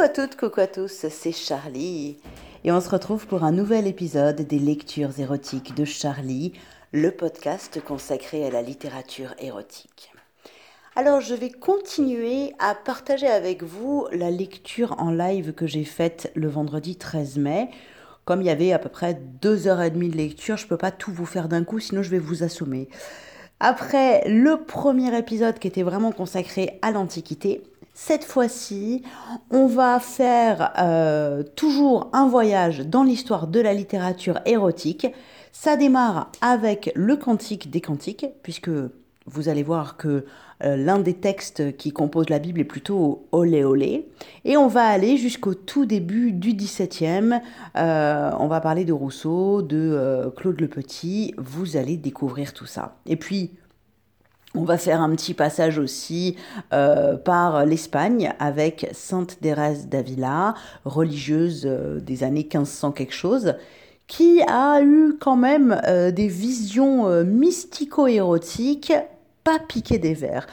Coucou à toutes, coucou à tous, c'est Charlie. Et on se retrouve pour un nouvel épisode des lectures érotiques de Charlie, le podcast consacré à la littérature érotique. Alors je vais continuer à partager avec vous la lecture en live que j'ai faite le vendredi 13 mai. Comme il y avait à peu près deux heures et demie de lecture, je ne peux pas tout vous faire d'un coup, sinon je vais vous assommer. Après le premier épisode qui était vraiment consacré à l'Antiquité, cette fois-ci, on va faire euh, toujours un voyage dans l'histoire de la littérature érotique. Ça démarre avec le Cantique des Cantiques, puisque vous allez voir que euh, l'un des textes qui composent la Bible est plutôt olé olé. Et on va aller jusqu'au tout début du XVIIe. Euh, on va parler de Rousseau, de euh, Claude le Petit. Vous allez découvrir tout ça. Et puis, on va faire un petit passage aussi par l'Espagne avec Sainte Thérèse d'Avila, religieuse des années 1500 quelque chose, qui a eu quand même des visions mystico-érotiques pas piquer des verres.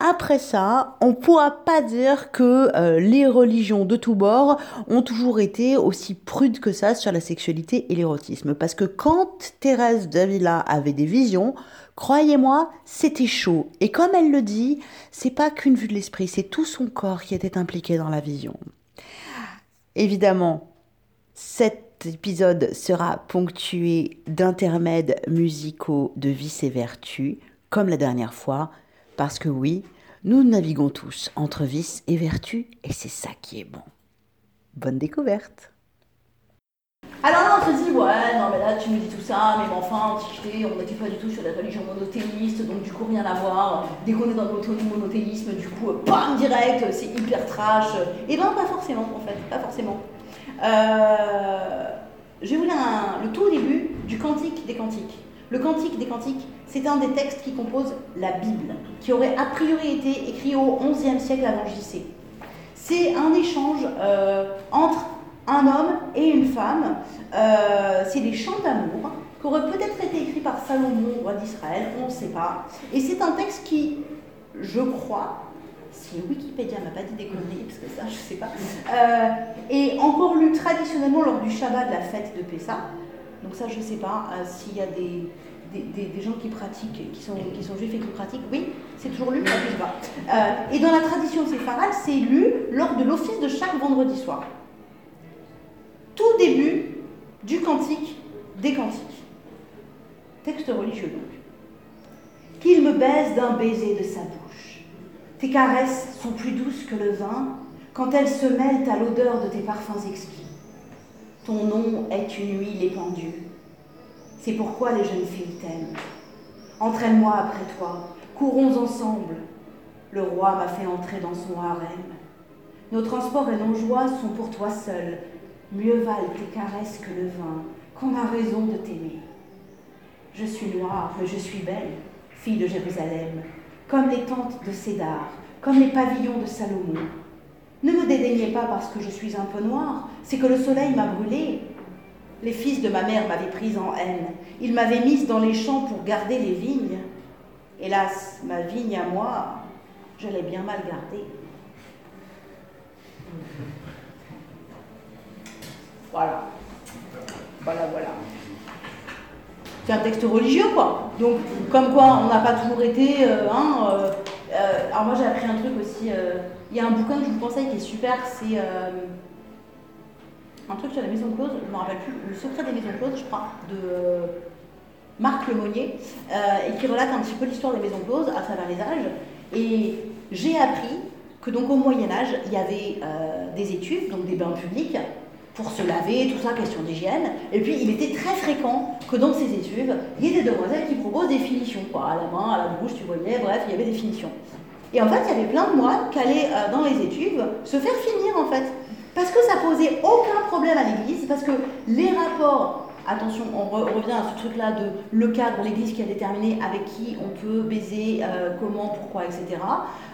Après ça, on ne pourra pas dire que euh, les religions de tous bords ont toujours été aussi prudes que ça sur la sexualité et l'érotisme. Parce que quand Thérèse d'Avila avait des visions, croyez-moi, c'était chaud. Et comme elle le dit, c'est pas qu'une vue de l'esprit, c'est tout son corps qui était impliqué dans la vision. Évidemment, cet épisode sera ponctué d'intermèdes musicaux de vice et vertu comme la dernière fois, parce que oui, nous naviguons tous entre vice et vertu, et c'est ça qui est bon. Bonne découverte alors là, on se dit, ouais, non, mais là, tu me dis tout ça, mais enfin, Antiquité, on n'était pas du tout sur la religion monothéiste, donc du coup, rien à voir. Dès qu'on est dans le monothéisme, du coup, bam, direct, c'est hyper trash. Et ben, pas forcément, en fait, pas forcément. Euh, je vais le tout début du Cantique des Cantiques. Le Cantique des Cantiques, c'est un des textes qui composent la Bible, qui aurait a priori été écrit au XIe siècle avant JC. C'est un échange euh, entre un homme et une femme. Euh, c'est des chants d'amour qui auraient peut-être été écrits par Salomon, roi d'Israël, on ne sait pas. Et c'est un texte qui, je crois, si Wikipédia m'a pas dit des conneries, parce que ça, je ne sais pas, euh, est encore lu traditionnellement lors du Shabbat de la fête de Pessah. Donc ça, je ne sais pas s'il y a des, des, gens qui pratiquent, qui sont, qui sont juifs et qui pratiquent, oui, c'est toujours lu. Euh, et dans la tradition séfarade, c'est lu lors de l'office de chaque vendredi soir. Tout début du cantique des cantiques. Texte religieux donc. Qu'il me baise d'un baiser de sa bouche. Tes caresses sont plus douces que le vin quand elles se mêlent à l'odeur de tes parfums exquis. Ton nom est une huile épandue c'est pourquoi les jeunes filles t'aiment. Entraîne-moi après toi, courons ensemble. Le roi m'a fait entrer dans son harem. Nos transports et nos joies sont pour toi seul. Mieux valent tes caresses que le vin, qu'on a raison de t'aimer. Je suis noire, mais je suis belle, fille de Jérusalem, comme les tentes de Cédar, comme les pavillons de Salomon. Ne me dédaignez pas parce que je suis un peu noire, c'est que le soleil m'a brûlée, les fils de ma mère m'avaient prise en haine. Ils m'avaient mise dans les champs pour garder les vignes. Hélas, ma vigne à moi, je l'ai bien mal gardée. Voilà. Voilà, voilà. C'est un texte religieux, quoi. Donc, comme quoi, on n'a pas toujours été. Euh, hein, euh, euh, alors, moi, j'ai appris un truc aussi. Il y a un bouquin que je vous conseille qui est super, c'est un truc sur la maison close, je ne me rappelle plus, Le secret des maisons closes, je crois, de euh, Marc Lemonnier, euh, et qui relate un petit peu l'histoire des maisons closes à travers les âges. Et j'ai appris que donc au Moyen Âge, il y avait euh, des études, donc des bains publics, pour se laver, tout ça, question d'hygiène. Et puis il était très fréquent que dans ces études, il y ait des demoiselles qui proposent des finitions, à la main, à la bouche, tu voyais, bref, il y avait des finitions. Et en fait, il y avait plein de moines qui allaient dans les études se faire finir en fait. Parce que ça posait aucun problème à l'Église, parce que les rapports, attention, on, revient à ce truc-là de le cadre, l'Église qui a déterminé avec qui on peut baiser, euh, comment, pourquoi, etc.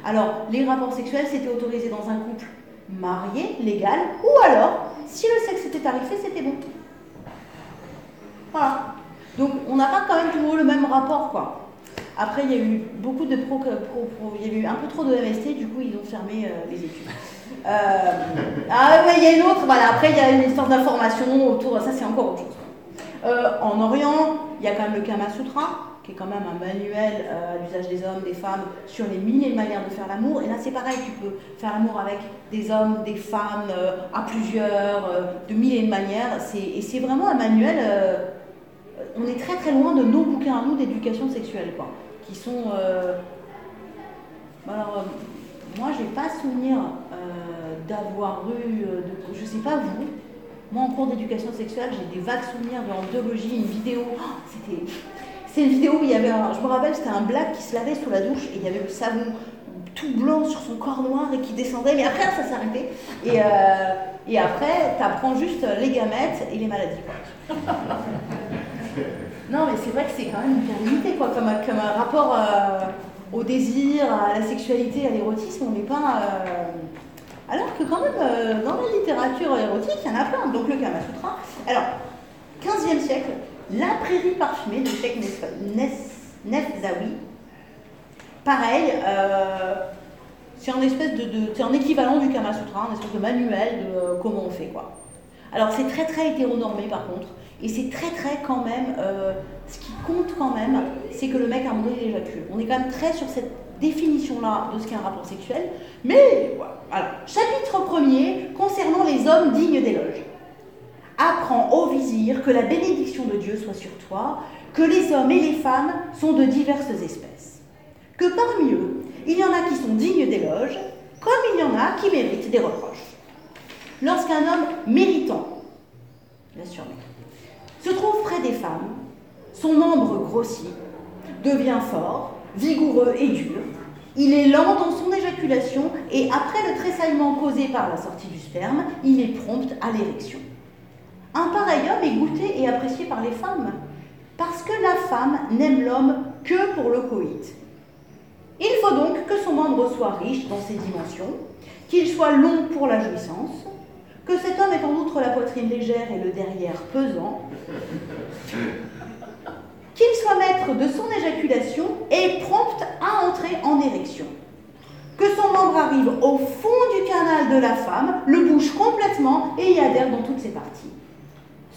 Alors, les rapports sexuels, c'était autorisé dans un couple marié, légal, ou alors, si le sexe était tarifé, c'était bon. Voilà. Donc, on n'a pas quand même toujours le même rapport, quoi. Après, il y a eu beaucoup de pro, pro, pro, il y a eu un peu trop de MST, du coup, ils ont fermé euh, les études. ah, mais il y a une autre, voilà, après il y a une histoire d'information autour, ça c'est encore autre chose. en Orient, il y a quand même le Kama Sutra, qui est quand même un manuel à l'usage des hommes, des femmes, sur les milliers de manières de faire l'amour. Et là, c'est pareil, tu peux faire l'amour avec des hommes, des femmes, à plusieurs, de milliers de manières. Et c'est vraiment un manuel on est très très loin de nos bouquins à nous d'éducation sexuelle, quoi, qui sont. Euh, alors, euh, moi, j'ai pas souvenir euh, d'avoir eu, de, je sais pas vous, moi en cours d'éducation sexuelle, j'ai des vagues souvenirs de l'anthologie, une vidéo. Oh, c'était, c'est une vidéo où il y avait, un, je me rappelle, c'était un black qui se lavait sous la douche et il y avait le savon tout blanc sur son corps noir et qui descendait, mais après ça s'arrêtait. Et, et après, tu apprends juste les gamètes et les maladies. Non, mais c'est vrai que c'est quand même bien limité, quoi, comme, comme un rapport euh, au désir, à la sexualité, à l'érotisme, on n'est pas. Euh, alors que, quand même, euh, dans la littérature érotique, il y en a plein. Donc, le Kama Sutra. Alors, 15e siècle, La prairie parfumée de Sheikh Nefzawi. Pareil, c'est un espèce de, c'est un équivalent du Kama Sutra, un espèce de manuel de comment on fait, quoi. Alors, c'est très, très hétéronormé, par contre. Et c'est très très quand même, euh, ce qui compte quand même, c'est que le mec à un moment donné. On est quand même très sur cette définition-là de ce qu'est un rapport sexuel. Mais voilà. Chapitre premier concernant les hommes dignes d'éloge. Apprends au vizir que la bénédiction de Dieu soit sur toi, que les hommes et les femmes sont de diverses espèces, que parmi eux, il y en a qui sont dignes d'éloge, comme il y en a qui méritent des reproches. Lorsqu'un homme méritant, bien sûr, se trouve près des femmes, son membre grossit, devient fort, vigoureux et dur. Il est lent dans son éjaculation et après le tressaillement causé par la sortie du sperme, il est prompt à l'érection. Un pareil homme est goûté et apprécié par les femmes parce que la femme n'aime l'homme que pour le coït. Il faut donc que son membre soit riche dans ses dimensions, qu'il soit long pour la jouissance, que cet homme ait en outre la poitrine légère et le derrière pesant, qu'il soit maître de son éjaculation et prompt à entrer en érection, que son membre arrive au fond du canal de la femme, le bouge complètement et y adhère dans toutes ses parties.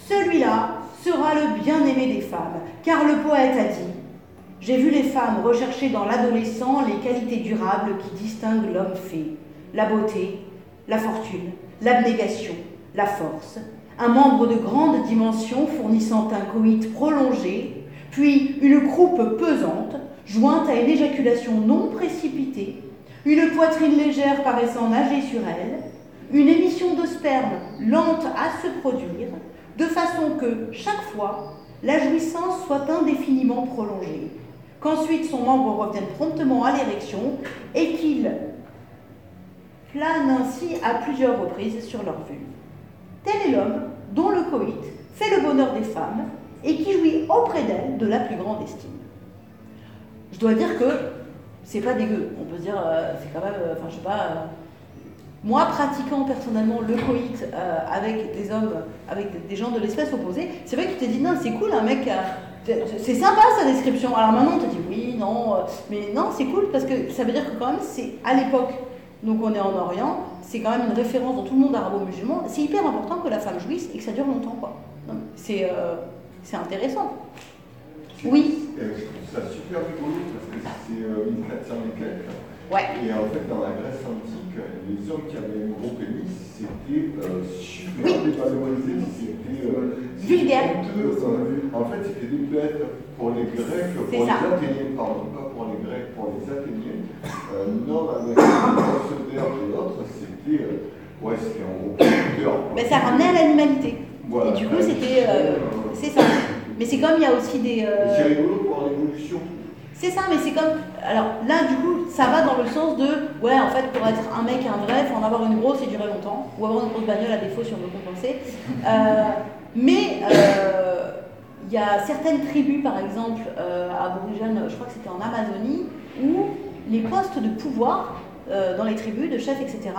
Celui-là sera le bien-aimé des femmes, car le poète a dit J'ai vu les femmes rechercher dans l'adolescent les qualités durables qui distinguent l'homme fait, la beauté, la fortune, l'abnégation, la force, un membre de grande dimension fournissant un coït prolongé, puis une croupe pesante, jointe à une éjaculation non précipitée, une poitrine légère paraissant nager sur elle, une émission de sperme lente à se produire, de façon que, chaque fois, la jouissance soit indéfiniment prolongée, qu'ensuite son membre revienne promptement à l'érection et qu'il plane ainsi à plusieurs reprises sur leur vue. Tel est l'homme dont le coït fait le bonheur des femmes et qui jouit auprès d'elles de la plus grande estime. Je dois dire que c'est pas dégueu. On peut dire, euh, c'est quand même, euh, enfin je sais pas, euh, moi pratiquant personnellement le coït avec des hommes, avec des gens de l'espèce opposée, c'est vrai que tu t'es dit, non, c'est cool, un mec, c'est sympa sa description. Alors maintenant, on te dit, oui, non, mais non, c'est cool parce que ça veut dire que quand même, c'est à l'époque donc on est en Orient, c'est quand même une référence dans tout le monde arabo-musulman. C'est hyper important que la femme jouisse et que ça dure longtemps. quoi. C'est euh, intéressant. Oui Je trouve ça super rigolo parce que c'est euh, 1400 et quelques. Ouais. Et en fait, dans la Grèce antique, les hommes qui avaient un gros pénis, c'était euh, super oui. dévalorisé, c'était euh, vulgaire. En fait, c'était des bêtes pour les Grecs, pour les Athéniens, pardon, pas pour les Grecs, pour les Athéniens. Euh, non, avec le et l'autre, c'était euh, ouais, un gros Mais ça ramenait à l'animalité. et du coup, c'était. Euh, c'est ça. Mais c'est comme il y a aussi des. Euh, c'est rigolo pour l'évolution. C'est ça, mais c'est comme. Alors là, du coup, ça va dans le sens de. Ouais, en fait, pour être un mec, un vrai, il faut en avoir une grosse et durer longtemps. Ou avoir une grosse bagnole à défaut si on veut compenser. mais. Il y a certaines tribus, par exemple, euh, aborigènes, je crois que c'était en Amazonie, où les postes de pouvoir dans les tribus, de chefs, etc.,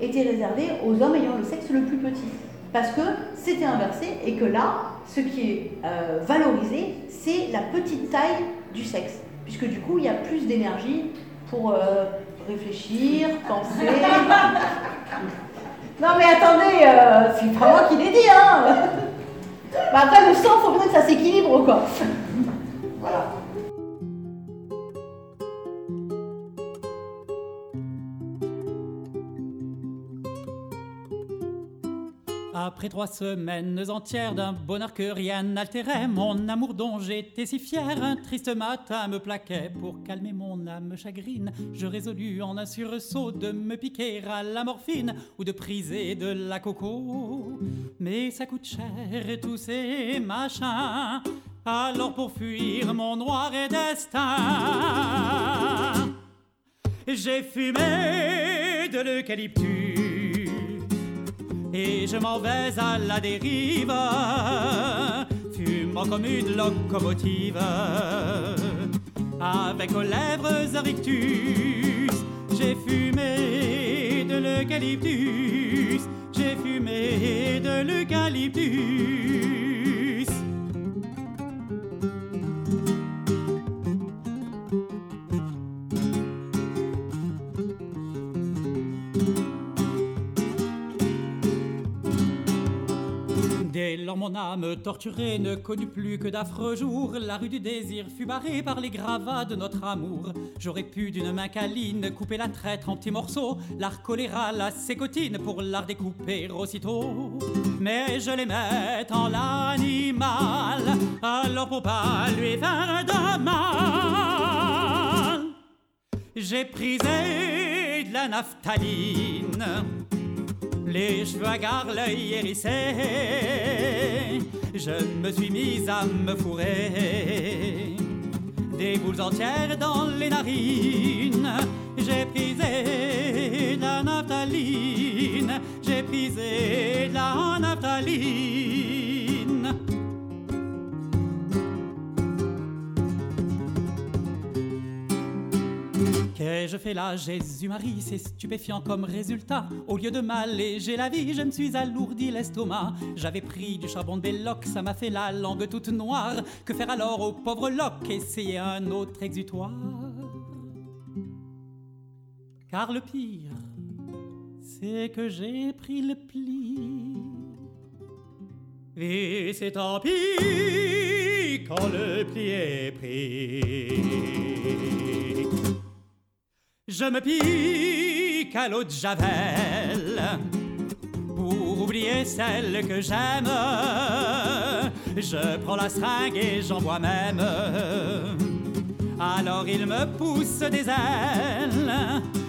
étaient réservés aux hommes ayant le sexe le plus petit. Parce que c'était inversé et que là, ce qui est valorisé, c'est la petite taille du sexe puisque du coup, il y a plus d'énergie pour euh, réfléchir, penser. Non mais attendez, euh, c'est pas moi qui l'ai dit, hein bah Après le sang, faut bien que ça s'équilibre, quoi. voilà. Après trois semaines entières d'un bonheur que rien n'altérait, mon amour dont j'étais si fier, un triste matin me plaquait. Pour calmer mon âme chagrine, je résolus en un sursaut de me piquer à la morphine ou de priser de la coco. Mais ça coûte cher tous ces machins, alors pour fuir mon noir et destin, j'ai fumé de l'eucalyptus et je m'en vais à la dérive, fumant comme une locomotive, avec aux lèvres un rictus. J'ai fumé de l'eucalyptus, j'ai fumé de l'eucalyptus. Mon âme torturée ne connut plus que d'affreux jours. La rue du désir fut barrée par les gravats de notre amour. J'aurais pu d'une main câline couper la traître en petits morceaux, la choléra, la sécotine pour la découper aussitôt. Mais je l'aimais en l'animal, alors pour pas lui faire de mal, j'ai prisé de la naphtaline les cheveux hagards, l'œil hérissé, je me suis mise à me fourrer. Des boules entières dans les narines, j'ai prisé la naphtaline, j'ai prisé de la naphtaline. Qu'ai-je fait là, Jésus-Marie? C'est stupéfiant comme résultat. Au lieu de m'alléger la vie, je me suis alourdi l'estomac. J'avais pris du charbon de Belloc, ça m'a fait la langue toute noire. Que faire alors au pauvre Locke? Essayer un autre exutoire Car le pire, c'est que j'ai pris le pli. Et c'est tant pis quand le pli est pris. Je me pique à l'eau de Javel pour oublier celle que j'aime. Je prends la seringue et j'en bois même. Alors il me pousse des ailes.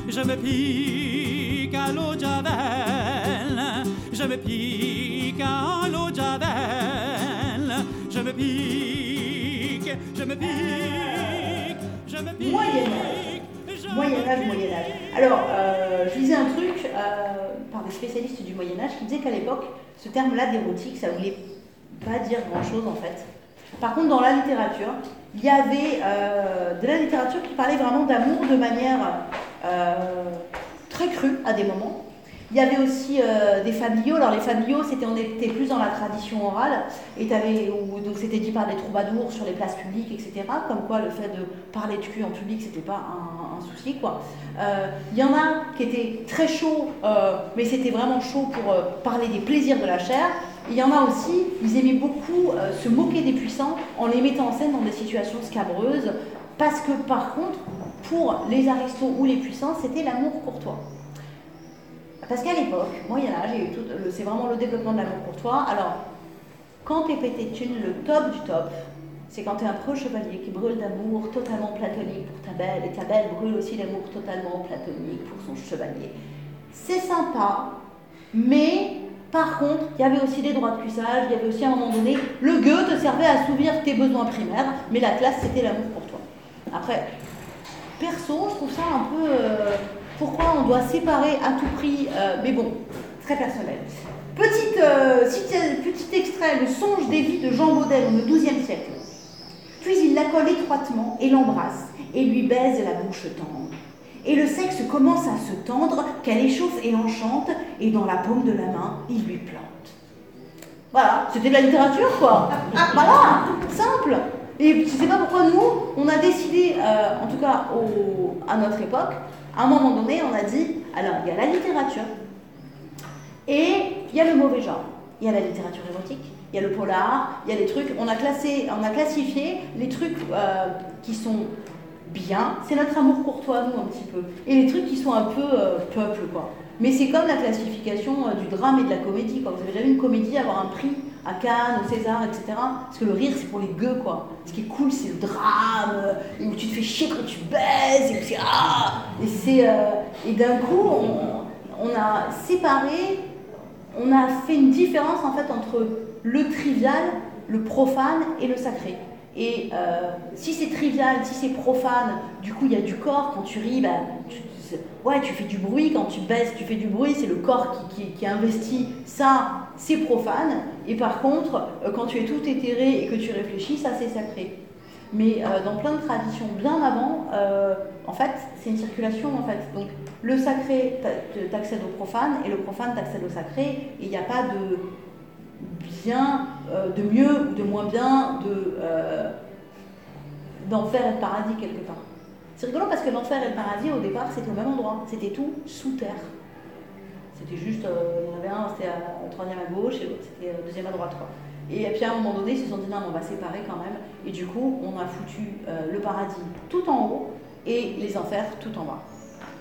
Je me pique à l'eau de Javel. Je me pique à l'eau de Javel. Je me pique, je me pique, je me pique. Moyen Âge, Moyen Âge. Alors, euh, je lisais un truc euh, par des spécialistes du Moyen Âge qui disaient qu'à l'époque, ce terme-là d'érotique, ça voulait pas dire grand-chose en fait. Par contre, dans la littérature, il y avait euh, de la littérature qui parlait vraiment d'amour de manière très crue à des moments. Il y avait aussi des familiaux. Alors les familiaux, c'était on était plus dans la tradition orale, et donc c'était dit par des troubadours sur les places publiques, etc. Comme quoi le fait de parler de cul en public, c'était pas un, souci. quoi. Euh, il y en a qui étaient très chauds, euh, mais c'était vraiment chaud pour euh, parler des plaisirs de la chair. Il y en a aussi, ils aimaient beaucoup se moquer des puissants en les mettant en scène dans des situations scabreuses, parce que par contre, pour les aristos ou les puissants, c'était l'amour courtois. Parce qu'à l'époque, Moyen Âge, c'est vraiment le développement de l'amour courtois. Alors, quand t'es pété le top du top, c'est quand tu es un pro chevalier qui brûle d'amour totalement platonique pour ta belle, et ta belle brûle aussi d'amour totalement platonique pour son chevalier. C'est sympa, mais par contre, il y avait aussi des droits de cuissage, il y avait aussi à un moment donné, le gueux te servait à assouvir tes besoins primaires, mais la classe c'était l'amour pour toi. Après, perso, je trouve ça un peu. Euh, pourquoi on doit séparer à tout prix, euh, mais bon, très personnel. Petite, euh, petit extrait, le songe des vies de Jean Baudel au XIIe siècle. Puis il la colle étroitement et l'embrasse, et lui baise la bouche tendre. Et le sexe commence à se tendre, qu'elle échauffe et enchante, et dans la paume de la main, il lui plante. Voilà, c'était de la littérature, quoi. Voilà, simple. Et je sais pas pourquoi nous, on a décidé, euh, en tout cas à notre époque, à un moment donné, on a dit, alors il y a la littérature, Et il y a le mauvais genre. Il y a la littérature érotique, il y a le polar, il y a les trucs. On a, classé, on a classifié les trucs euh, qui sont bien, c'est notre amour courtois, nous, un petit peu. Et les trucs qui sont un peu euh, peuple, quoi. Mais c'est comme la classification euh, du drame et de la comédie, quoi. Vous avez vu une comédie avoir un prix à Cannes, au César, etc. Parce que le rire, c'est pour les gueux, quoi. Ce qui est cool, c'est le drame, et où tu te fais chier quand tu baises, et c'est ah Et c'est et d'un coup, on, on, a séparé, on a fait une différence en fait entre le trivial, le profane et le sacré. Et euh, si c'est trivial, si c'est profane, du coup il y a du corps, quand tu ris, ben, tu, ouais, tu fais du bruit, quand tu baisses, tu fais du bruit, c'est le corps qui, qui, investit, ça c'est profane, et par contre, euh, quand tu es tout éthéré et que tu réfléchis, ça c'est sacré. Mais euh, dans plein de traditions bien avant, en fait, c'est une circulation en fait. Donc le sacré t'accède au profane et le profane t'accède au sacré, et il n'y a pas de euh, de mieux ou de moins bien, de, euh, d'enfer et de paradis quelque part. C'est rigolo parce que l'enfer et le paradis, au départ, c'était au même endroit. C'était tout sous terre. C'était juste, euh, il y en avait un, c'était à, troisième à gauche et l'autre, c'était deuxième à droite. Quoi. Et puis à un moment donné, ils se sont dit non, on va séparer quand même. Et du coup, on a foutu le paradis tout en haut et les enfers tout en bas.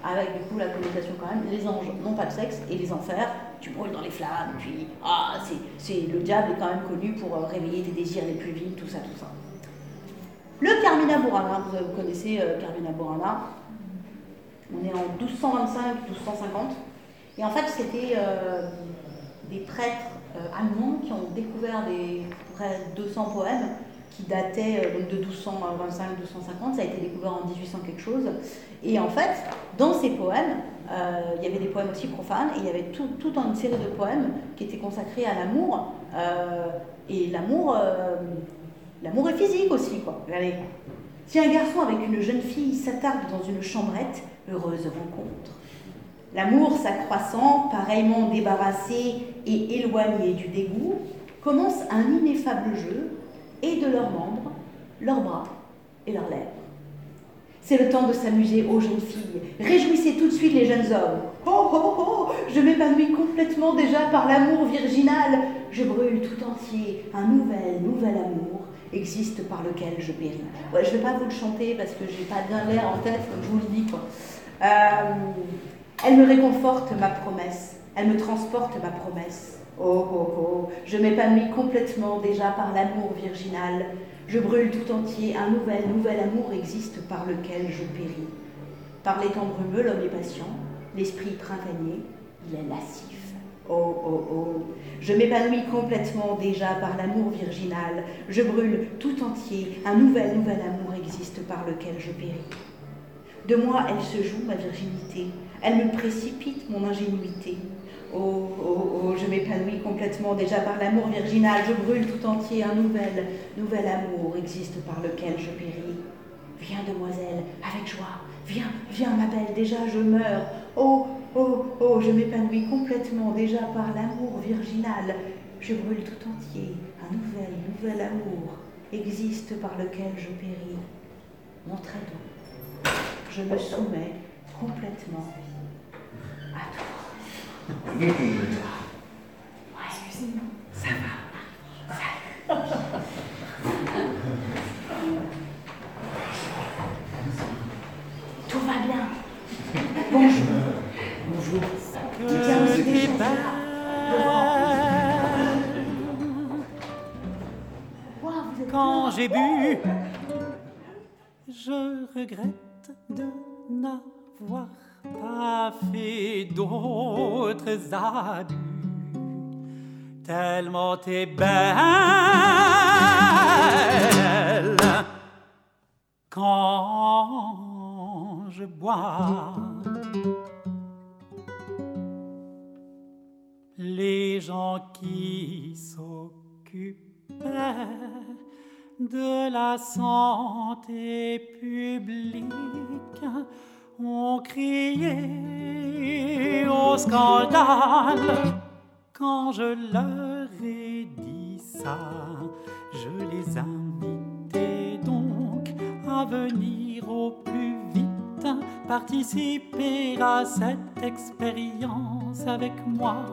Avec du coup la connotation quand même, les anges n'ont pas de sexe et les enfers tu brûles dans les flammes, puis ah, c'est, le diable est quand même connu pour euh, réveiller tes désirs les plus vils, tout ça, tout ça. Le Carmina Burana, vous, connaissez euh, Carmina Burana, on est en 1225-1250, et en fait c'était euh, des prêtres allemands qui ont découvert des près 200 poèmes qui dataient de 1225-1250, ça a été découvert en 1800 quelque chose, et en fait, dans ces poèmes, euh, il y avait des poèmes aussi profanes et il y avait toute tout une série de poèmes qui étaient consacrés à l'amour. Euh, et l'amour, euh, l'amour est physique aussi, quoi. Si un garçon avec une jeune fille s'attarde dans une chambrette, heureuse rencontre. L'amour s'accroissant, pareillement débarrassé et éloigné du dégoût, commence un ineffable jeu, et de leurs membres, leurs bras et leurs lèvres. C'est le temps de s'amuser aux jeunes filles. Réjouissez tout de suite les jeunes hommes. Oh oh oh Je m'épanouis complètement déjà par l'amour virginal. Je brûle tout entier. Un nouvel, nouvel amour existe par lequel je péris. Je ne vais pas vous le chanter parce que j'ai pas bien l'air en tête, comme je vous le dis. Euh, elle me réconforte ma promesse. Elle me transporte ma promesse. Oh oh oh Je m'épanouis complètement déjà par l'amour virginal. Je brûle tout entier, un nouvel, nouvel amour existe par lequel je péris. Par les temps brumeux, l'homme est patient, l'esprit printanier, il est lascif. Oh, oh, oh, je m'épanouis complètement déjà par l'amour virginal, je brûle tout entier, un nouvel, nouvel amour existe par lequel je péris. De moi, elle se joue ma virginité, elle me précipite mon ingénuité, Oh, oh, oh, je m'épanouis complètement déjà par l'amour virginal, je brûle tout entier, un nouvel, nouvel amour existe par lequel je péris. Viens, demoiselle, avec joie, viens, viens, ma belle, déjà je meurs. Oh, oh, oh, je m'épanouis complètement déjà par l'amour virginal, je brûle tout entier, un nouvel, nouvel amour existe par lequel je péris. Montrez donc, je me soumets complètement à toi. Excusez-moi. Ça va. Tout va bien. Bonjour. Bonjour. Quand j'ai bu, je regrette de n'avoir pas fait d'autres abus, tellement t'es belle quand je bois. Les gens qui s'occupent de la santé publique ont crié au scandale. Quand je leur ai dit ça, je les invitais donc à venir au plus vite participer à cette expérience avec moi.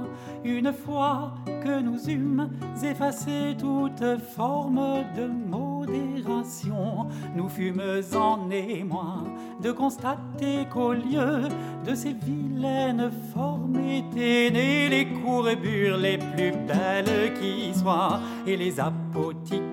Une fois que nous eûmes effacé toute forme de modération, nous fûmes en émoi de constater qu'au lieu de ces vilaines formes étaient les courbures les plus belles qui soient et les apothicaires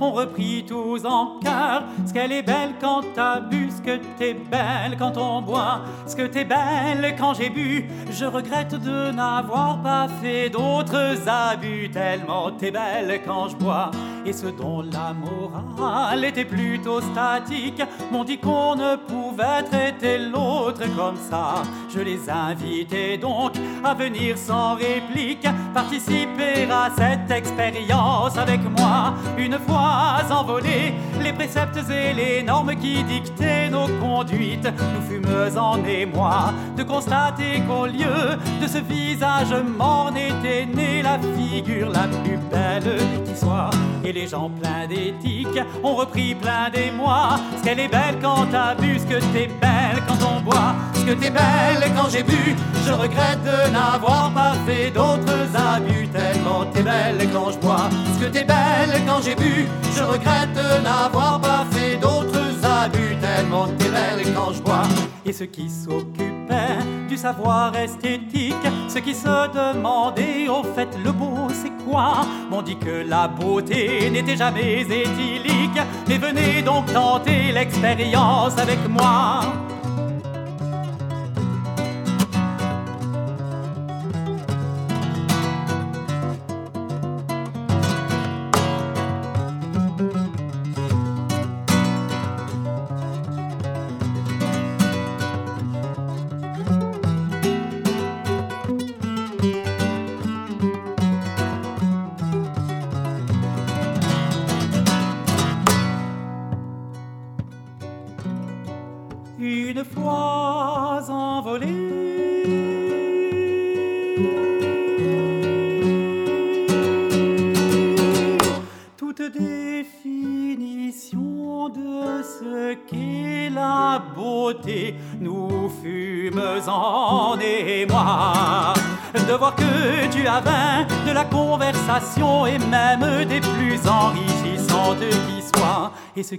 ont repris tous en cœur ce qu'elle est belle quand t'as bu, ce que t'es belle quand on boit, ce que t'es belle quand j'ai bu. Je regrette de n'avoir pas fait d'autres abus, tellement t'es belle quand je bois. Et ce dont la morale était plutôt statique, m'ont dit qu'on ne pouvait traiter l'autre comme ça. Je les invitais donc à venir sans réplique, participer à cette expérience avec moi. Une fois envolés, les préceptes et les normes qui dictaient nos conduites, nous fûmes en émoi de constater qu'au lieu de ce visage morne était née la figure la plus belle qui soit. Et les gens pleins d'éthique ont repris plein d'émoi. Ce qu'elle est belle quand t'as bu, ce que t'es belle quand on boit, ce que t'es belle quand j'ai bu. Je regrette de n'avoir pas fait d'autres abus, tellement t'es belle quand je bois, ce que t'es belle quand j'ai bu. Je regrette n'avoir pas fait d'autres abus, tellement t'es belle quand je bois. Et ceux qui s'occupaient du savoir esthétique, ceux qui se demandaient au fait le beau c'est quoi, m'ont dit que la beauté n'était jamais éthylique. Mais venez donc tenter l'expérience avec moi.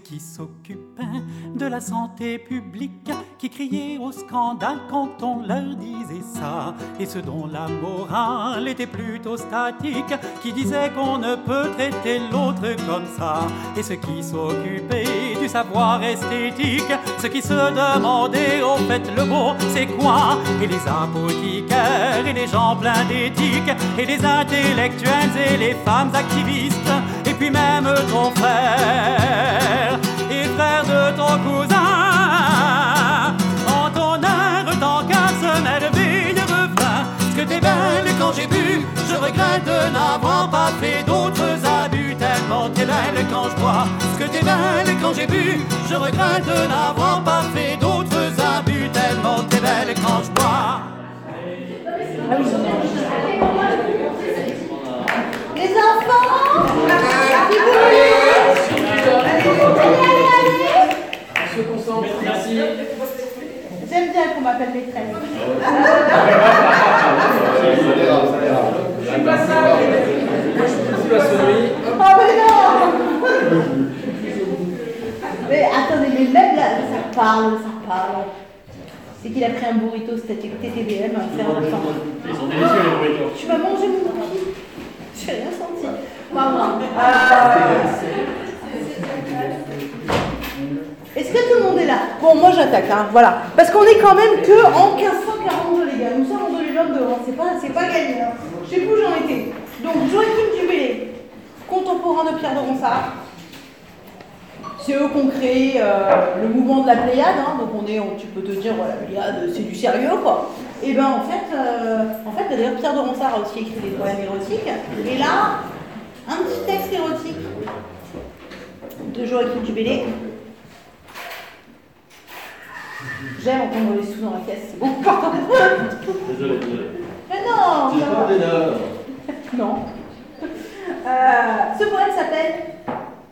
Qui s'occupaient de la santé publique, qui criaient au scandale quand on leur disait ça. Et ceux dont la morale était plutôt statique, qui disaient qu'on ne peut traiter l'autre comme ça. Et ceux qui s'occupaient du savoir esthétique, ceux qui se demandaient au fait le beau c'est quoi? Et les apothicaires et les gens pleins d'éthique, et les intellectuels et les femmes activistes, et puis même ton frère belle quand je bois, ce que t'es belle quand j'ai bu, je regrette de n'avoir pas fait d'autres abus. Tellement t'es belle quand je bois. Les enfants Si vous voulez Allez, allez, allez On se concentre, merci. J'aime bien qu'on m'appelle maîtresse. Je suis pas sage. Moi, je suis petit poissonnerie. Oh mais non Mais attendez, mais même là, ça parle, ça parle. C'est qu'il a pris un burrito statique TTBM, faire un temps. Ils sont délicieux les burritos. Tu m'as mangé mon cookie J'ai rien senti. Maman. Euh, Est-ce que tout le monde est là? Bon, moi j'attaque, hein, voilà. Parce qu'on est quand même que en 1542, les gars. Nous sommes en 2022, hein. c'est pas, c'est pas gagné. Hein. Je sais plus où j'en étais. Donc, Joachim Dubélé, contemporain de Pierre de Ronsard. C'est eux qui ont créé euh, le mouvement de la Pléiade, hein. donc on est, on- tu peux te dire, voilà, la Pléiade, c'est du sérieux, quoi. Et ben en fait, euh, en fait, d'ailleurs, Pierre de Ronsard a aussi écrit des poèmes érotiques. Et là, un petit texte érotique de Joachim Dubélé. J'aime entendre les sous dans la caisse, c'est bon. Désolé, désolé. Mais non. Non. Euh, ce poème s'appelle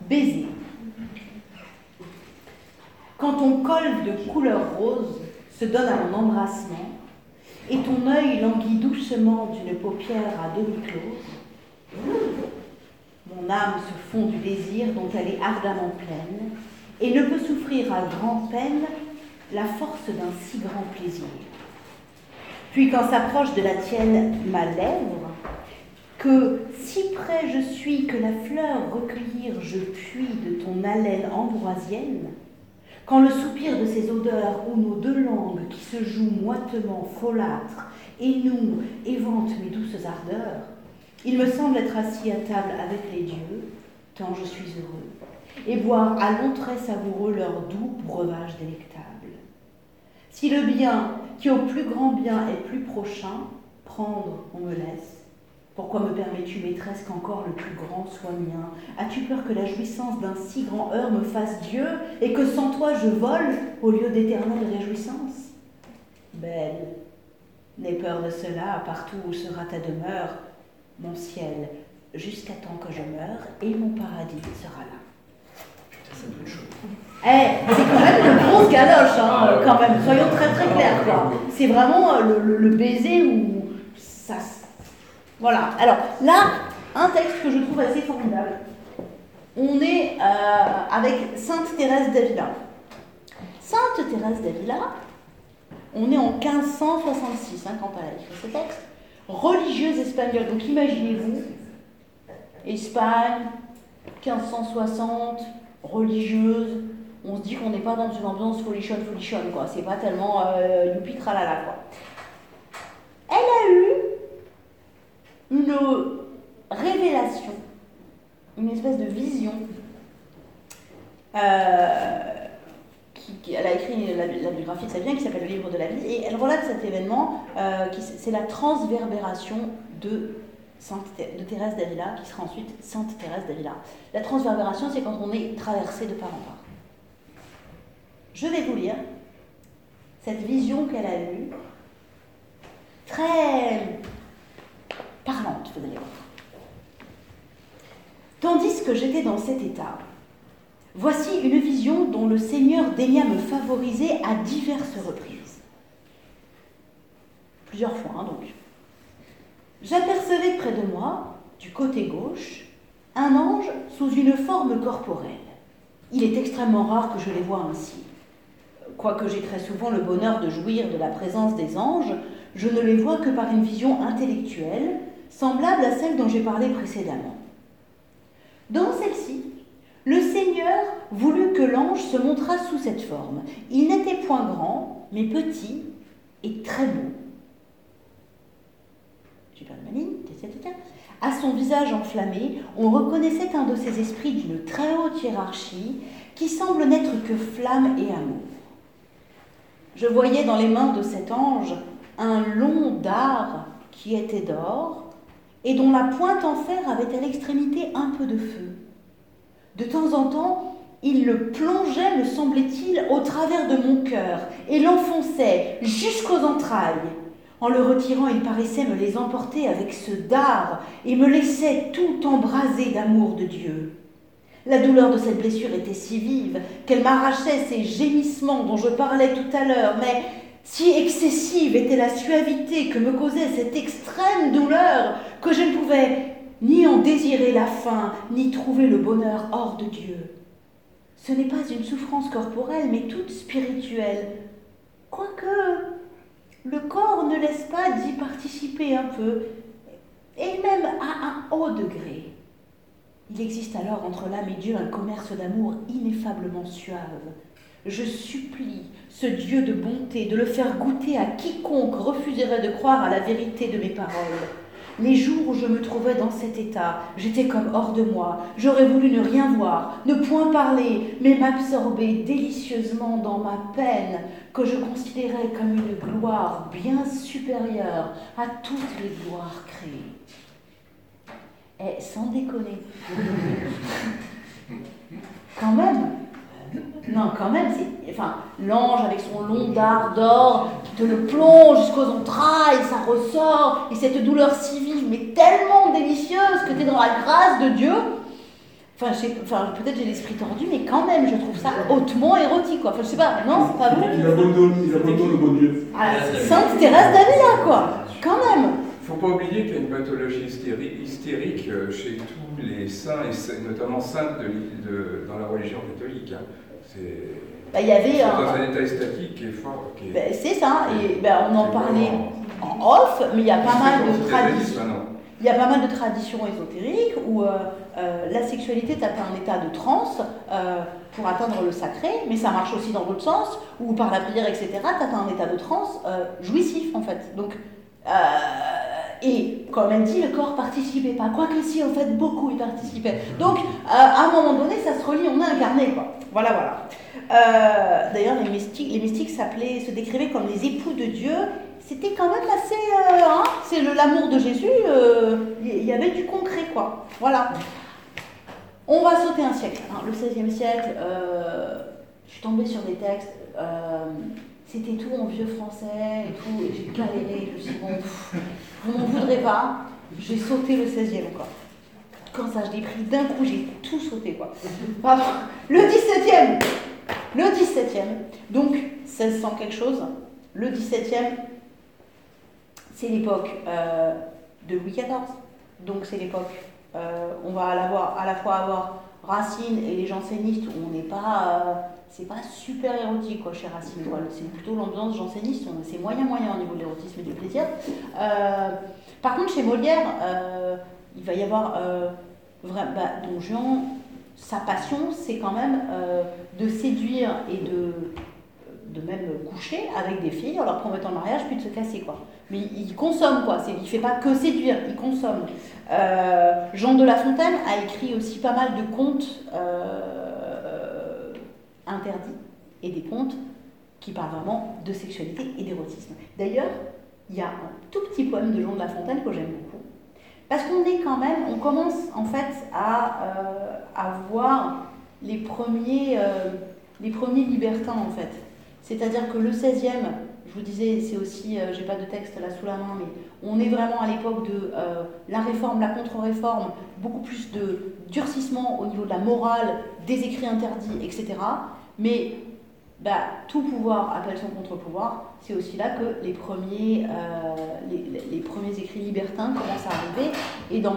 Baiser. Quand ton col de couleur rose se donne à mon embrassement, et ton œil languit doucement d'une paupière à demi close, mon âme se fond du désir dont elle est ardemment pleine, et ne peut souffrir à grande peine la force d'un si grand plaisir. Puis quand s'approche de la tienne ma lèvre, que si près je suis que la fleur recueillir je puis de ton haleine ambroisienne, quand le soupir de ces odeurs ou nos deux langues qui se jouent moitement folâtres et nous éventent mes douces ardeurs, il me semble être assis à table avec les dieux, tant je suis heureux, et boire à longs traits savoureux leur doux breuvage délectable. Si le bien, qui au plus grand bien est plus prochain, prendre on me laisse, pourquoi me permets-tu, maîtresse, qu'encore le plus grand soit mien? As-tu peur que la jouissance d'un si grand heure me fasse Dieu et que sans toi je vole au lieu d'éternelle réjouissance? Belle, n'aie peur de cela, partout où sera ta demeure, mon ciel, jusqu'à temps que je meure, et mon paradis sera là. Eh, c'est quand même une grosse galoche, hein, ah, quand même, soyons très très clairs. Quoi. C'est vraiment euh, le, baiser où. Voilà. Alors là, un texte que je trouve assez formidable. On est euh, avec Sainte Thérèse d'Avila. Sainte Thérèse d'Avila, on est en 1566 hein, quand elle a écrit ce texte. Religieuse espagnole. Donc imaginez-vous, Espagne, 1560, religieuse, on se dit qu'on n'est pas dans une ambiance folichonne, folichonne, quoi. C'est pas tellement euh, youpi tralala, quoi. Elle a eu une révélation, une espèce de vision. Euh, elle a écrit la, biographie de sa vie qui s'appelle Le livre de la vie, et elle relate cet événement, euh, c'est la transverbération de de Thérèse d'Avila, qui sera ensuite Sainte Thérèse d'Avila. La transverbération, c'est quand on est traversé de part en part. Je vais vous lire cette vision qu'elle a eue, très parlante. Tandis que j'étais dans cet état, voici une vision dont le Seigneur daigna me favoriser à diverses reprises. Plusieurs fois, hein, donc. J'apercevais près de moi, du côté gauche, un ange sous une forme corporelle. Il est extrêmement rare que je les vois ainsi. Quoique j'ai très souvent le bonheur de jouir de la présence des anges, je ne les vois que par une vision intellectuelle, semblable à celle dont j'ai parlé précédemment. Dans celle-ci, le Seigneur voulut que l'ange se montrât sous cette forme. Il n'était point grand, mais petit et très beau. À son visage enflammé, on reconnaissait un de ces esprits d'une très haute hiérarchie qui semble n'être que flamme et amour. Je voyais dans les mains de cet ange un long dard qui était d'or et dont la pointe en fer avait à l'extrémité un peu de feu. De temps en temps, il le plongeait, me semblait-il, au travers de mon cœur et l'enfonçait jusqu'aux entrailles. En le retirant, il paraissait me les emporter avec ce dard et me laissait tout embrasé d'amour de Dieu. La douleur de cette blessure était si vive qu'elle m'arrachait ces gémissements dont je parlais tout à l'heure, mais si excessive était la suavité que me causait cette extrême douleur que je ne pouvais ni en désirer la fin, ni trouver le bonheur hors de Dieu. Ce n'est pas une souffrance corporelle, mais toute spirituelle, quoique le corps ne laisse pas d'y participer un peu, et même à un haut degré. Il existe alors entre l'âme et Dieu un commerce d'amour ineffablement suave. Je supplie ce Dieu de bonté de le faire goûter à quiconque refuserait de croire à la vérité de mes paroles. Les jours où je me trouvais dans cet état, j'étais comme hors de moi. J'aurais voulu ne rien voir, ne point parler, mais m'absorber délicieusement dans ma peine, que je considérais comme une gloire bien supérieure à toutes les gloires créées. Eh, sans déconner. quand même. Non, quand même, c'est. Enfin, l'ange avec son long dard d'or qui te le plonge jusqu'aux entrailles, ça ressort, et cette douleur si vive, mais tellement délicieuse que tu es dans la grâce de Dieu. Enfin, enfin peut-être j'ai l'esprit tordu, mais quand même, je trouve ça hautement érotique, quoi. Enfin, je sais pas, non, c'est pas vrai. Il abandonne, il abandonne le bon Dieu. Ah, Sainte Thérèse d'Avila, quoi. Quand même. Il ne faut pas oublier qu'il y a une pathologie hystérique euh, chez tous les saints, et notamment saintes de, dans la religion catholique. Hein. C'est bah, il y avait un, un, état statique qui est fort. Bah, c'est ça, et bah, on en parlait en off, mais il y a pas mal de traditions. Il y a pas mal de traditions ésotériques où euh, euh, la sexualité t'atteint un état de transe euh, pour atteindre le sacré, mais ça marche aussi dans l'autre sens, où par la prière, etc., t'atteins un état de transe jouissif en fait. Donc, et comme elle dit, le corps participait pas, quoique si, en fait, beaucoup y participaient. Donc, à un moment donné, ça se relie, on est incarné, quoi. Voilà, voilà. D'ailleurs, les mystiques, les mystiques se décrivaient comme les époux de Dieu c'était quand même assez. Euh, hein, c'est l'amour de Jésus, il euh, y, avait du concret, quoi. Voilà. On va sauter un siècle. Hein, le XVIe siècle, euh, je suis tombée sur des textes, c'était tout en vieux français et tout, et j'ai galéré, je me suis dit, bon, vous m'en voudrez pas, j'ai sauté le XVIe encore. Quand ça, je l'ai pris d'un coup, j'ai tout sauté, quoi. Le XVIIe Le XVIIe, donc 1600 quelque chose, le XVIIe, c'est l'époque euh, de Louis XIV. Donc c'est l'époque, euh, on va à la, à la fois avoir Racine et les jansénistes où on n'est pas, euh, c'est pas super érotique quoi chez Racine. C'est plutôt l'ambiance janséniste, c'est moyen moyen au niveau de l'érotisme et du plaisir. par contre chez Molière, il va y avoir vraiment, bah, Don Juan, sa passion c'est quand même de séduire et de de même coucher avec des filles en leur promettant le mariage puis de se casser quoi. Mais il consomme quoi, il fait pas que séduire, il consomme. Euh, Jean de La Fontaine a écrit aussi pas mal de contes euh, interdits et des contes qui parlent vraiment de sexualité et d'érotisme. D'ailleurs, il y a un tout petit poème de Jean de La Fontaine que j'aime beaucoup. Parce qu'on est quand même, on commence en fait à, euh, voir les premiers, les premiers libertins en fait. C'est-à-dire que le 16e, je vous disais, c'est aussi, euh, j'ai pas de texte là sous la main, mais on est vraiment à l'époque de euh, la réforme, la contre-réforme, beaucoup plus de durcissement au niveau de la morale, des écrits interdits, etc. Mais bah, tout pouvoir appelle son contre-pouvoir. C'est aussi là que les premiers, euh, les, premiers écrits libertins commencent à arriver. Et dans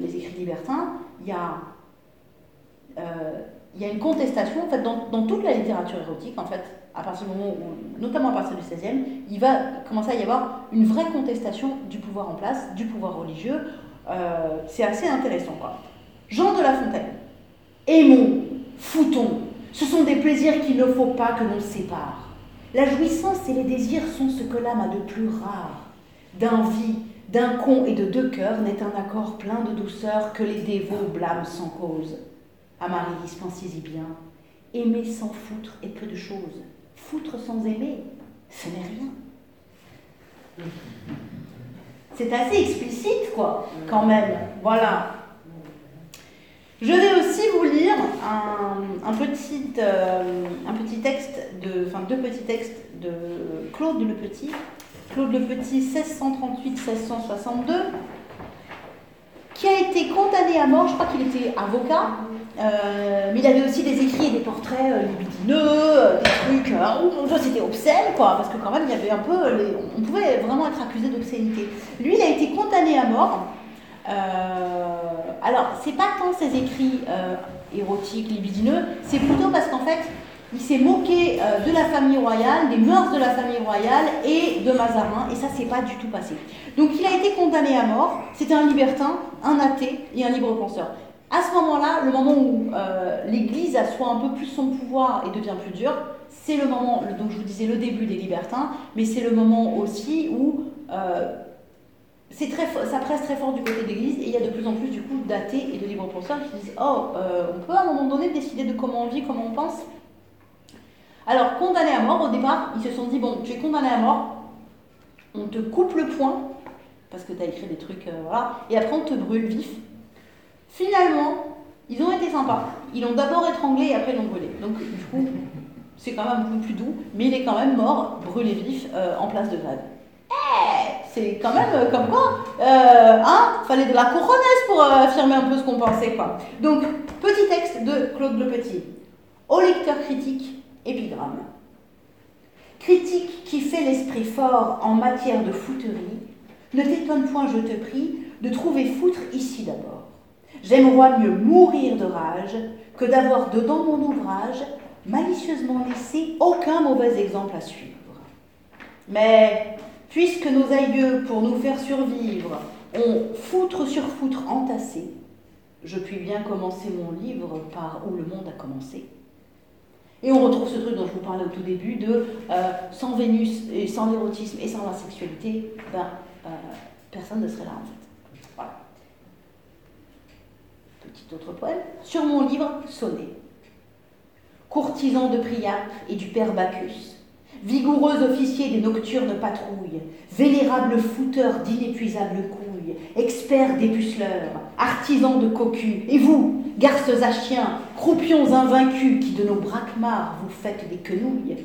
les écrits libertins, il y a il y a une contestation, en fait, dans, dans, toute la littérature érotique, en fait, à partir du moment où, notamment à partir du XVIe, il va commencer à y avoir une vraie contestation du pouvoir en place, du pouvoir religieux. Euh, c'est assez intéressant, quoi. Jean de La Fontaine. Aimons, foutons, ce sont des plaisirs qu'il ne faut pas que l'on sépare. La jouissance et les désirs sont ce que l'âme a de plus rare. D'un vie, d'un con et de deux cœurs n'est un accord plein de douceur que les dévots blâment sans cause. Amaryllis, pensez-y bien. Aimer sans foutre est peu de choses. Foutre sans aimer, ce n'est rien. C'est assez explicite, quoi, quand même. Voilà. Je vais aussi vous lire un, petit, euh, petit texte, de, enfin deux petits textes de Claude Le Petit. Claude Le Petit, 1638-1662, qui a été condamné à mort, je crois qu'il était avocat, euh, mais il avait aussi des écrits et des portraits euh, libidineux, euh, des trucs. c'était obscène, quoi, parce que quand même, il y avait un peu. on pouvait vraiment être accusé d'obscénité. Lui, il a été condamné à mort. alors, c'est pas tant ses écrits érotiques, libidineux, c'est plutôt parce qu'en fait, il s'est moqué de la famille royale, des mœurs de la famille royale et de Mazarin, et ça, c'est pas du tout passé. Donc, il a été condamné à mort. C'était un libertin, un athée et un libre penseur. À ce moment-là, le moment où euh, l'Église assoit un peu plus son pouvoir et devient plus dure, c'est le moment, donc je vous disais le début des libertins, mais c'est le moment aussi où euh, ça presse très fort du côté de l'Église et il y a de plus en plus du coup d'athées et de libres penseurs qui disent oh euh, on peut à un moment donné décider de comment on vit, comment on pense? Alors condamné à mort au départ, ils se sont dit bon tu es condamné à mort, on te coupe le poing parce que tu as écrit des trucs voilà et après on te brûle vif Finalement, ils ont été sympas. Ils l'ont d'abord étranglé et après l'ont brûlé. Donc du coup, c'est quand même peu plus doux, mais il est quand même mort, brûlé vif, euh, en place de Vade. Eh C'est quand même euh, comme quoi, euh, hein, fallait de la couronnaise pour euh, affirmer un peu ce qu'on pensait, quoi. Donc, petit texte de Claude Le Petit. Au lecteur critique, épigramme. Critique qui fait l'esprit fort en matière de fouterie, ne t'étonne point, je te prie, de trouver foutre ici d'abord. J'aimerais mieux mourir de rage que d'avoir dedans mon ouvrage malicieusement laissé aucun mauvais exemple à suivre. Mais puisque nos aïeux, pour nous faire survivre, ont foutre sur foutre entassé, je puis bien commencer mon livre par où le monde a commencé. Et on retrouve ce truc dont je vous parlais au tout début de euh, sans Vénus et sans l'érotisme et sans la sexualité, ben, euh, personne ne serait là en fait. Voilà. Petit autre poème. Sur mon livre, Sonnet. Courtisan de Priape et du père Bacchus, vigoureux officier des nocturnes patrouilles, vénérable fouteur d'inépuisables couilles, expert dépuceleurs, artisan de cocu, et vous, garces à chiens, croupions invaincus qui de nos braquemars vous faites des quenouilles,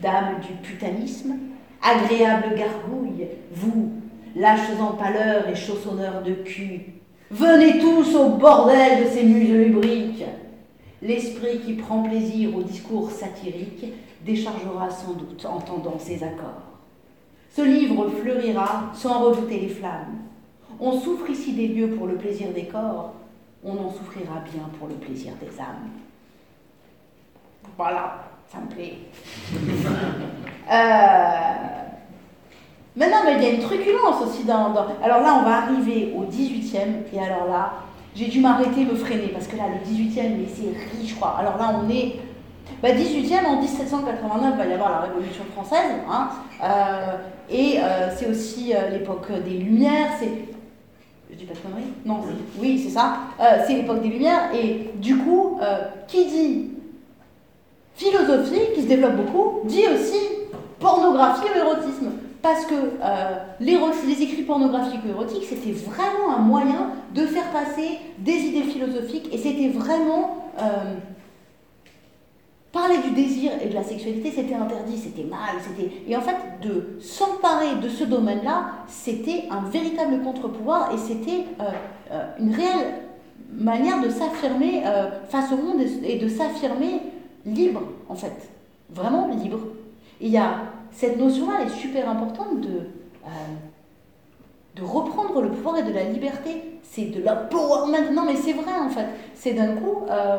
dames du putanisme, agréable gargouille, vous, lâches en pâleur et chaussonneurs de cul, venez tous au bordel de ces muses lubriques. L'esprit qui prend plaisir au discours satirique déchargera sans doute en tendant ses accords. Ce livre fleurira sans redouter les flammes. On souffre ici des lieux pour le plaisir des corps, on en souffrira bien pour le plaisir des âmes. Voilà, ça me plaît. euh... Mais non, mais il y a une truculence aussi dans, dans, Alors là, on va arriver au 18e, et alors là, j'ai dû m'arrêter, me freiner, parce que là, le 18e, mais c'est riche, quoi. Alors là, on est. Bah, 18e, en 1789, il va y avoir la Révolution française, hein, euh, et euh, c'est aussi euh, l'époque des Lumières, c'est. Je dis pas de conneries? Non, oui, c'est ça. C'est l'époque des Lumières, et du coup, qui dit philosophie, qui se développe beaucoup, dit aussi pornographie ou érotisme parce que euh, les, écrits pornographiques ou érotiques, c'était vraiment un moyen de faire passer des idées philosophiques et c'était vraiment... Euh, parler du désir et de la sexualité, c'était interdit, c'était mal, c'était... Et en fait, de s'emparer de ce domaine-là, c'était un véritable contre-pouvoir et c'était euh, une réelle manière de s'affirmer face au monde et de s'affirmer libre, en fait. Vraiment libre. Il y a cette notion-là est super importante de, euh, de reprendre le pouvoir et de la liberté. C'est de la l'empowerment. Non, mais c'est vrai en fait. C'est d'un coup, euh,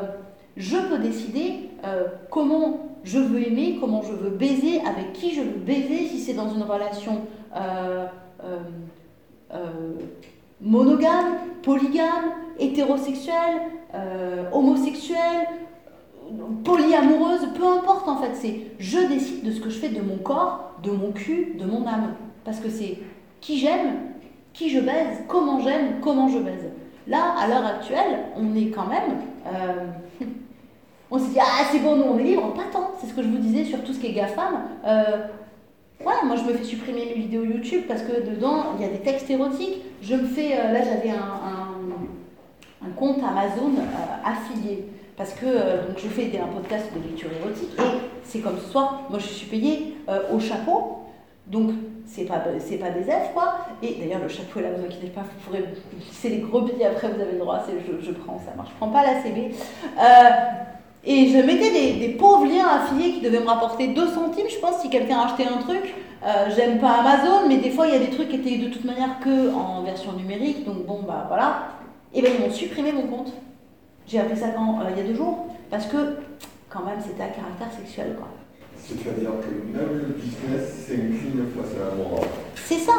je peux décider euh, comment je veux aimer, comment je veux baiser, avec qui je veux baiser, si c'est dans une relation monogame, polygame, hétérosexuelle, homosexuelle, polyamoureuse, peu importe en fait, c'est je décide de ce que je fais de mon corps, de mon cul, de mon âme. Parce que c'est qui j'aime, qui je baise, comment j'aime, comment je baise. Là, à l'heure actuelle, on est quand même. Euh, on se dit, ah c'est bon, nous on est libre. Pas tant, c'est ce que je vous disais sur tout ce qui est GAFAM. Euh, ouais, moi je me fais supprimer mes vidéos YouTube parce que dedans il y a des textes érotiques. Je me fais. Euh, là, j'avais un, compte Amazon affilié parce que euh, donc je fais un podcast de lecture érotique et c'est comme ce soir, moi je suis payée euh, au chapeau, donc c'est pas, c'est pas des F quoi, et d'ailleurs le chapeau là, vous inquiétez pas, vous pourrez c'est les gros billets après, vous avez le droit, je, je, prends, ça marche, je prends pas la CB. Euh, et je mettais des, des, pauvres liens affiliés qui devaient me rapporter 2 centimes, je pense, si quelqu'un achetait un truc. Euh, J'aime pas Amazon, mais des fois il y a des trucs qui étaient de toute manière que en version numérique, donc bon bah voilà. Et ben ils m'ont supprimé mon compte. J'ai appris ça quand, euh, il y a deux jours, parce que quand même c'était à caractère sexuel. quoi. C'est-à-dire que même le business s'incline face à la morale. C'est ça.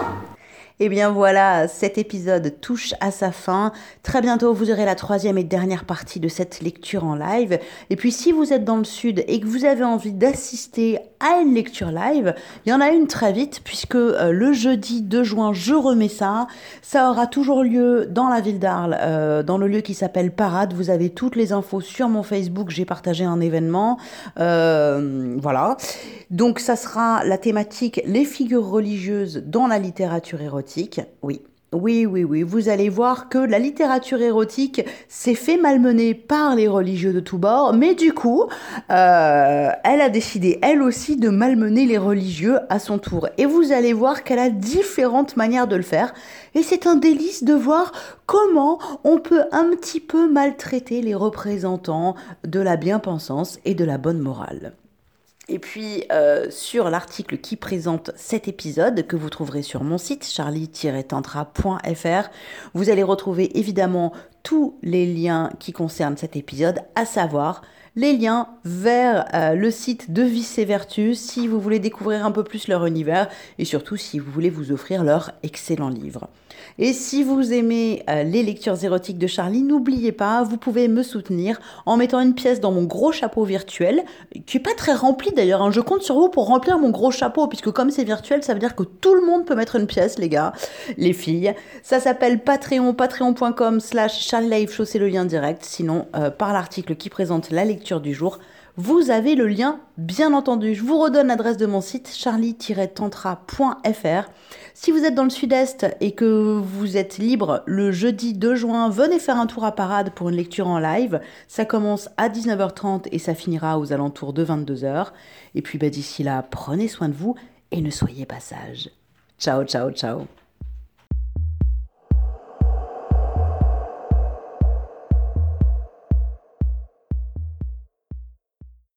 Et eh bien voilà, cet épisode touche à sa fin. Très bientôt, vous aurez la troisième et dernière partie de cette lecture en live. Et puis si vous êtes dans le sud et que vous avez envie d'assister à une lecture live, il y en a une très vite puisque euh, le jeudi 2 juin, je remets ça. Ça aura toujours lieu dans la ville d'Arles, euh, dans le lieu qui s'appelle Parade. Vous avez toutes les infos sur mon Facebook. J'ai partagé un événement. Euh, voilà. Donc ça sera la thématique les figures religieuses dans la littérature érotique. Oui, Oui, oui, oui, vous allez voir que la littérature érotique s'est fait malmener par les religieux de tous bords, mais du coup, euh, elle a décidé, elle aussi, de malmener les religieux à son tour. Et vous allez voir qu'elle a différentes manières de le faire, et c'est un délice de voir comment on peut un petit peu maltraiter les représentants de la bien-pensance et de la bonne morale. Et puis euh, sur l'article qui présente cet épisode que vous trouverez sur mon site charlie-tantra.fr, vous allez retrouver évidemment tous les liens qui concernent cet épisode, à savoir les liens vers euh, le site de Vice et Vertu si vous voulez découvrir un peu plus leur univers et surtout si vous voulez vous offrir leur excellent livre. Et si vous aimez euh, les lectures érotiques de Charlie, n'oubliez pas, vous pouvez me soutenir en mettant une pièce dans mon gros chapeau virtuel, qui est pas très rempli d'ailleurs. Hein. Je compte sur vous pour remplir mon gros chapeau, puisque comme c'est virtuel, ça veut dire que tout le monde peut mettre une pièce, les gars, les filles. Ça s'appelle Patreon, patreon.com slash Charlie c'est le lien direct. Sinon, euh, par l'article qui présente la lecture du jour, vous avez le lien, bien entendu. Je vous redonne l'adresse de mon site charlie-tantra.fr. Si vous êtes dans le sud-est et que vous êtes libre le jeudi 2 juin, venez faire un tour à Parade pour une lecture en live. Ça commence à 19h30 et ça finira aux alentours de 22h. Et puis bah, d'ici là, prenez soin de vous et ne soyez pas sages. Ciao, ciao, ciao.